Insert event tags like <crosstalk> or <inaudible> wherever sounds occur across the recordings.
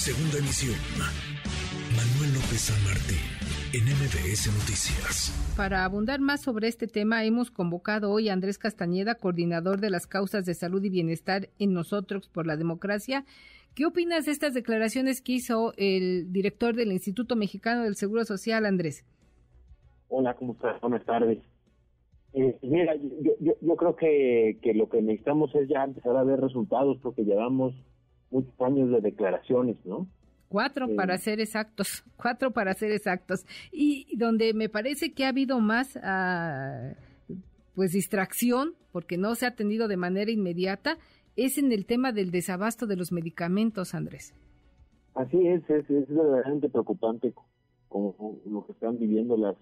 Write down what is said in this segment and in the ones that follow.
Segunda emisión. Manuel López San Martín, en MBS Noticias. Para abundar más sobre este tema, hemos convocado hoy a Andrés Castañeda, coordinador de las causas de salud y bienestar en Nosotros por la Democracia. ¿Qué opinas de estas declaraciones que hizo el director del Instituto Mexicano del Seguro Social, Andrés? Hola, ¿cómo estás? Buenas tardes. Eh, mira, yo, yo, creo que, que lo que necesitamos es ya empezar a ver resultados porque llevamos muchos años de declaraciones, ¿no? Cuatro para ser exactos, <laughs> cuatro para ser exactos. Y donde me parece que ha habido más, ah, pues, distracción, porque no se ha atendido de manera inmediata, es en el tema del desabasto de los medicamentos, Andrés. Así es, es, es verdaderamente preocupante como lo que están viviendo las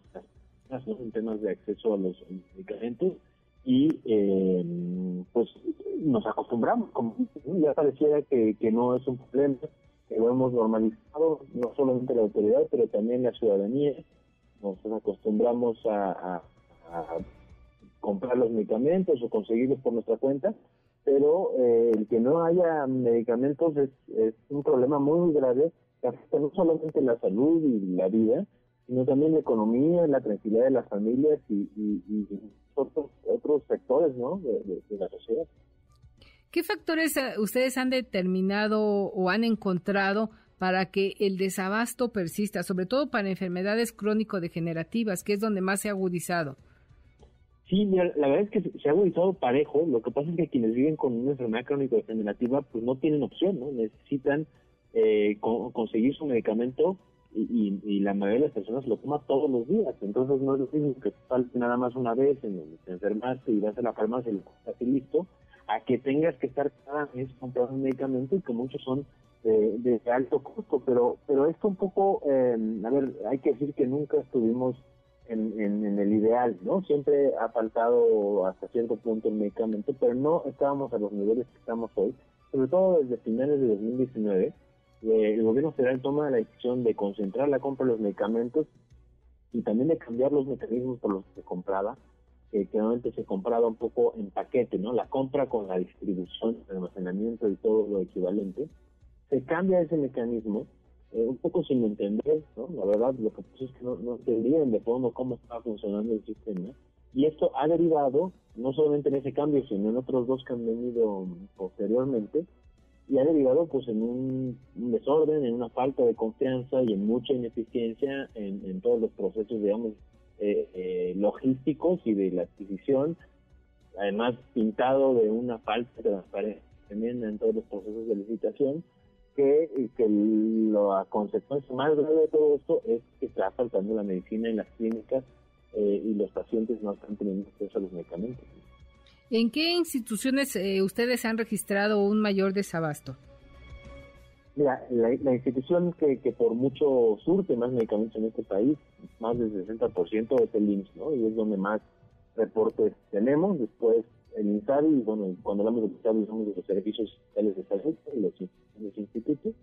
personas en temas de acceso a los medicamentos y eh, pues nos acostumbramos, como ya pareciera que, que no es un problema, que lo hemos normalizado, no solamente la autoridad, pero también la ciudadanía, nos acostumbramos a, comprar los medicamentos o conseguirlos por nuestra cuenta, pero eh, el que no haya medicamentos es, es un problema muy grave que afecta no solamente la salud y la vida, sino también la economía, la tranquilidad de las familias y, y, otros, otros sectores ¿no? de, la sociedad. ¿Qué factores eh, ustedes han determinado o han encontrado para que el desabasto persista, sobre todo para enfermedades crónico-degenerativas, que es donde más se ha agudizado? Sí, la verdad es que se ha agudizado parejo. Lo que pasa es que quienes viven con una enfermedad crónico-degenerativa pues no tienen opción, ¿no? Necesitan eh, conseguir su medicamento y, y, la mayoría de las personas lo toma todos los días. Entonces no es lo mismo que falte nada más una vez en donde te enfermaste y vas a la farmacia y lo estás listo, a que tengas que estar cada mes comprando un medicamento y que muchos son de, alto costo. Pero pero esto un poco, eh, a ver, hay que decir que nunca estuvimos en, en, el ideal, ¿no? Siempre ha faltado hasta cierto punto el medicamento, pero no estábamos a los niveles que estamos hoy, sobre todo desde finales de 2019 eh, el gobierno federal toma la decisión de concentrar la compra de los medicamentos y también de cambiar los mecanismos por los que se compraba, que normalmente se compraba un poco en paquete, ¿no? La compra con la distribución, el almacenamiento y todo lo equivalente. Se cambia ese mecanismo, eh, un poco sin entender. La verdad, lo que pasa es que no, no entendían de fondo cómo estaba funcionando el sistema. Y esto ha derivado, no solamente en ese cambio, sino en otros dos que han venido posteriormente, y ha derivado pues en un, desorden, en una falta de confianza y en mucha ineficiencia en, todos los procesos, digamos, eh, eh, logísticos y de la adquisición, además pintado de una falta de transparencia tremenda en todos los procesos de licitación, que, que la consecuencia más grave de todo esto es que está faltando la medicina en las clínicas eh, y los pacientes no están teniendo acceso a los medicamentos. ¿En qué instituciones eh, ustedes han registrado un mayor desabasto? Mira, la, institución que, por mucho surte más medicamentos en este país, más del 60% es el IMSS, ¿no? Y es donde más reportes tenemos. Después el INSABI, y bueno, cuando hablamos de INSABI hablamos de los servicios sociales de salud y los, institutos.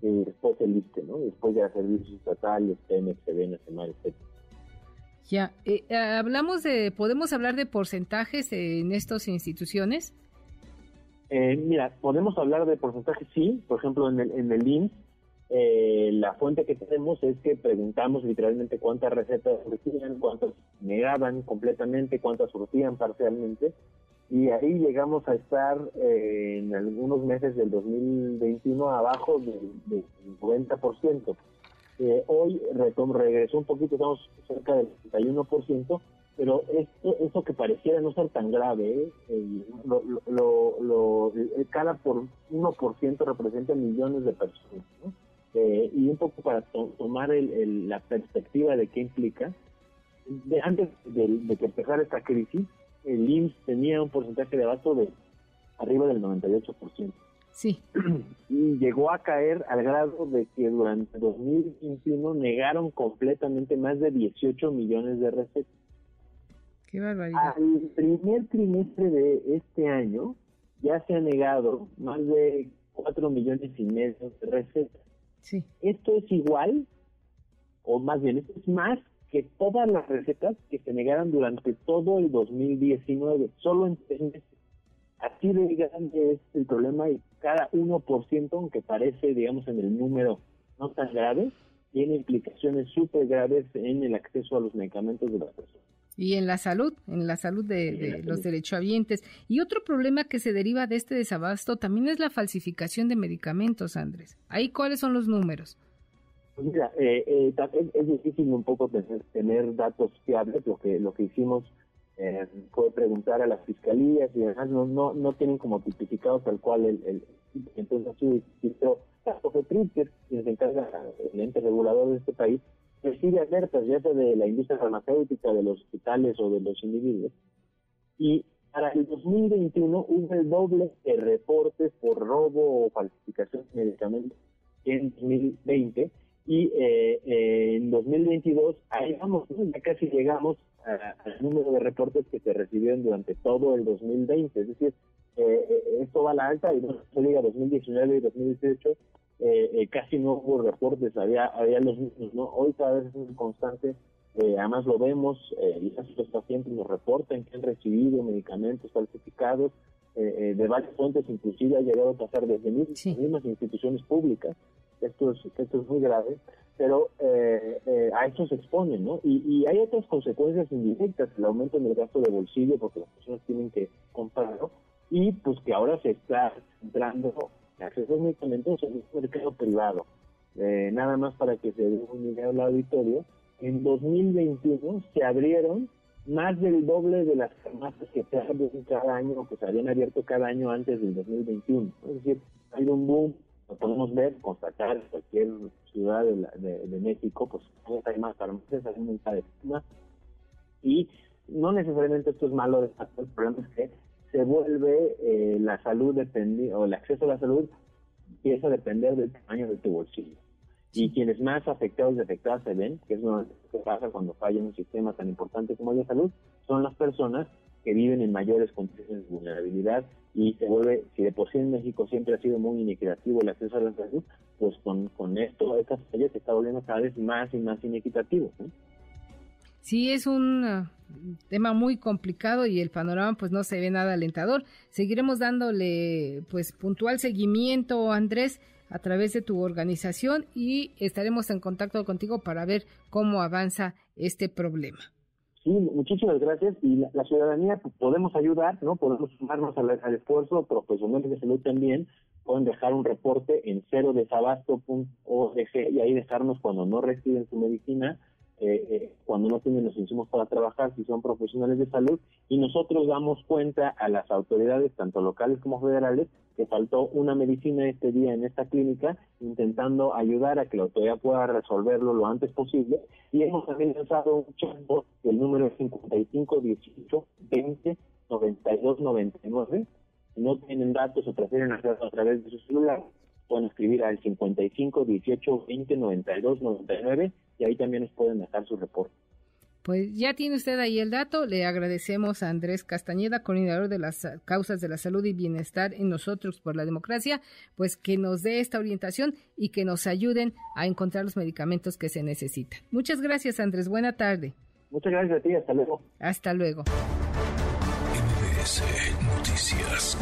Y después el ISTE, ¿no? después ya servicios estatales, SEDENA, SEMAR, etc. Ya, eh, eh, hablamos de, ¿podemos hablar de porcentajes en estas instituciones? Eh, mira, podemos hablar de porcentajes, sí. Por ejemplo, en el, en el IMSS, la fuente que tenemos es que preguntamos literalmente cuántas recetas surtían, cuántas negaban completamente, cuántas surtían parcialmente. Y ahí llegamos a estar en algunos meses del 2021 abajo del, del 90% hoy regresó un poquito, estamos cerca del 61%, pero esto, eso que pareciera no ser tan grave, ¿eh? lo, lo, cada por 1% representa millones de personas. Eh, y un poco para tomar la perspectiva de qué implica, de, antes de, que empezara esta crisis, el IMSS tenía un porcentaje de abasto de arriba del 98%. Sí. <clears throat> Y llegó a caer al grado de que durante 2021 negaron completamente más de 18 millones de recetas. Qué barbaridad. Al primer trimestre de este año ya se han negado más de 4 millones y medio de recetas. Sí. Esto es igual, o más bien, esto es más que todas las recetas que se negaron durante todo el 2019, solo en tres meses. Así de grande es el problema y cada 1%, aunque parece, digamos, en el número no tan grave, tiene implicaciones súper graves en el acceso a los medicamentos de las personas. Y en la salud, en la salud de, los derechohabientes. Y otro problema que se deriva de este desabasto también es la falsificación de medicamentos, Andrés. ¿Ahí cuáles son los números? Pues mira, eh, eh, es, difícil un poco tener, tener, datos fiables. Lo que, lo que hicimos eh, fue preguntar a las fiscalías y además no, no, no tienen como tipificado tal cual el, el entonces así la que quien se encarga el ente regulador de este país, recibe alertas ya sea de la industria farmacéutica, de los hospitales o de los individuos. Y para el 2021 hubo el doble de reportes por robo o falsificación de medicamentos en 2020 y eh, en 2022 ahí vamos, ya casi llegamos al número de reportes que se recibieron durante todo el 2020, es decir, eh, eh, esto va a la alta y no se diga 2019 y 2018 eh, eh, casi no hubo reportes, había, había los mismos, ¿no? Hoy cada vez es muy constante, eh, además lo vemos, eh, y los pacientes nos reportan que han recibido medicamentos falsificados de varias fuentes, inclusive ha llegado a pasar desde las mismas instituciones públicas, esto es, esto es muy grave, pero a eso se exponen, ¿no? Y, hay otras consecuencias indirectas, el aumento en el gasto de bolsillo, porque las personas tienen que comprarlo, y pues que ahora se está entrando acceso a medicamentos en un mercado privado. Eh, nada más para que se dé un idea al auditorio, en 2021 se abrieron más del doble de las farmacias que se abren cada año que se habían abierto cada año antes del 2021. Es decir, hay un boom, lo podemos ver, constatar en cualquier ciudad de, de, México, pues hay más farmacias, hay un de más. Y no necesariamente esto es malo, el problema es que se vuelve eh, la salud dependi o el acceso a la salud empieza a depender del tamaño de tu bolsillo. Y quienes más afectados y afectadas se ven, que es lo que pasa cuando falla un sistema tan importante como el de salud, son las personas que viven en mayores condiciones de vulnerabilidad y se vuelve, si de por sí en México siempre ha sido muy inequitativo el acceso a la salud, pues con, con esto, estas fallas se está volviendo cada vez más y más inequitativo. Sí, es un uh, tema muy complicado y el panorama pues no se ve nada alentador. Seguiremos dándole pues puntual seguimiento, Andrés, a través de tu organización y estaremos en contacto contigo para ver cómo avanza este problema. Sí, muchísimas gracias. Y la, ciudadanía pues, podemos ayudar, ¿no? Podemos sumarnos al, esfuerzo, profesionales de salud también pueden dejar un reporte en cero y ahí dejarnos cuando no reciben su medicina eh, eh, cuando no tienen los insumos para trabajar, si son profesionales de salud, y nosotros damos cuenta a las autoridades, tanto locales como federales, que faltó una medicina este día en esta clínica, intentando ayudar a que la autoridad pueda resolverlo lo antes posible, y hemos también lanzado un chatbot, el número es 55 18 20 92 99, si no tienen datos o prefieren hacerlo a través de su celular, pueden escribir al 55 18 20 92 99 y ahí también nos pueden dejar su reporte. Pues ya tiene usted ahí el dato. Le agradecemos a Andrés Castañeda, coordinador de las causas de la salud y bienestar en nosotros por la democracia, pues que nos dé esta orientación y que nos ayuden a encontrar los medicamentos que se necesitan. Muchas gracias, Andrés. Buena tarde. Muchas gracias a ti. Hasta luego. Hasta luego. Noticias.